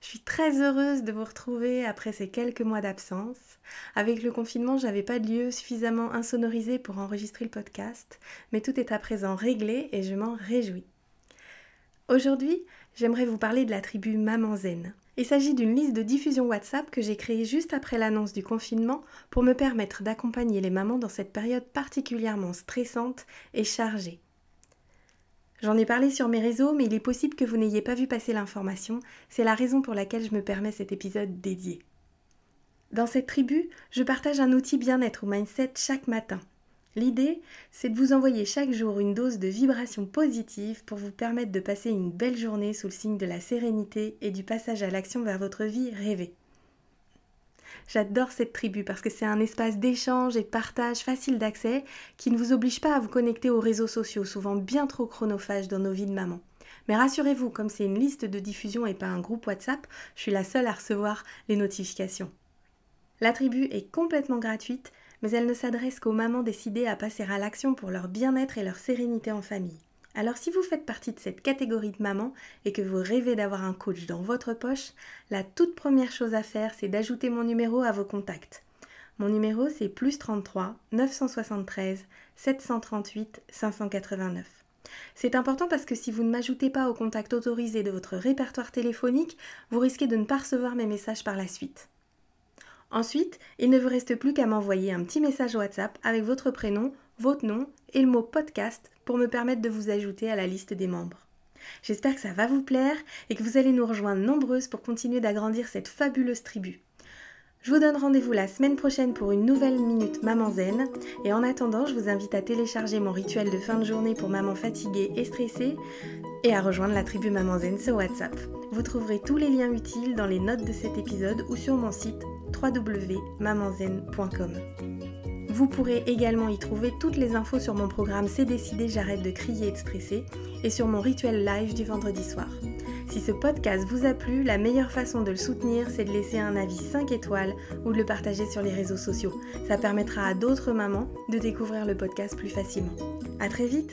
Je suis très heureuse de vous retrouver après ces quelques mois d'absence. Avec le confinement, j'avais pas de lieu suffisamment insonorisé pour enregistrer le podcast, mais tout est à présent réglé et je m'en réjouis. Aujourd'hui, j'aimerais vous parler de la tribu Maman Zen. Il s'agit d'une liste de diffusion WhatsApp que j'ai créée juste après l'annonce du confinement pour me permettre d'accompagner les mamans dans cette période particulièrement stressante et chargée. J'en ai parlé sur mes réseaux, mais il est possible que vous n'ayez pas vu passer l'information. C'est la raison pour laquelle je me permets cet épisode dédié. Dans cette tribu, je partage un outil bien-être au mindset chaque matin. L'idée, c'est de vous envoyer chaque jour une dose de vibrations positives pour vous permettre de passer une belle journée sous le signe de la sérénité et du passage à l'action vers votre vie rêvée. J'adore cette tribu parce que c'est un espace d'échange et de partage facile d'accès qui ne vous oblige pas à vous connecter aux réseaux sociaux, souvent bien trop chronophages dans nos vies de maman. Mais rassurez-vous, comme c'est une liste de diffusion et pas un groupe WhatsApp, je suis la seule à recevoir les notifications. La tribu est complètement gratuite, mais elle ne s'adresse qu'aux mamans décidées à passer à l'action pour leur bien-être et leur sérénité en famille. Alors si vous faites partie de cette catégorie de mamans et que vous rêvez d'avoir un coach dans votre poche, la toute première chose à faire, c'est d'ajouter mon numéro à vos contacts. Mon numéro, c'est plus 33 973 738 589. C'est important parce que si vous ne m'ajoutez pas au contact autorisé de votre répertoire téléphonique, vous risquez de ne pas recevoir mes messages par la suite. Ensuite, il ne vous reste plus qu'à m'envoyer un petit message WhatsApp avec votre prénom, votre nom et le mot podcast pour me permettre de vous ajouter à la liste des membres. J'espère que ça va vous plaire et que vous allez nous rejoindre nombreuses pour continuer d'agrandir cette fabuleuse tribu. Je vous donne rendez-vous la semaine prochaine pour une nouvelle minute Maman Zen. Et en attendant, je vous invite à télécharger mon rituel de fin de journée pour maman fatiguée et stressée et à rejoindre la tribu Maman Zen sur WhatsApp. Vous trouverez tous les liens utiles dans les notes de cet épisode ou sur mon site www.mamanzen.com. Vous pourrez également y trouver toutes les infos sur mon programme C'est décidé, j'arrête de crier et de stresser et sur mon rituel live du vendredi soir. Si ce podcast vous a plu, la meilleure façon de le soutenir, c'est de laisser un avis 5 étoiles ou de le partager sur les réseaux sociaux. Ça permettra à d'autres mamans de découvrir le podcast plus facilement. A très vite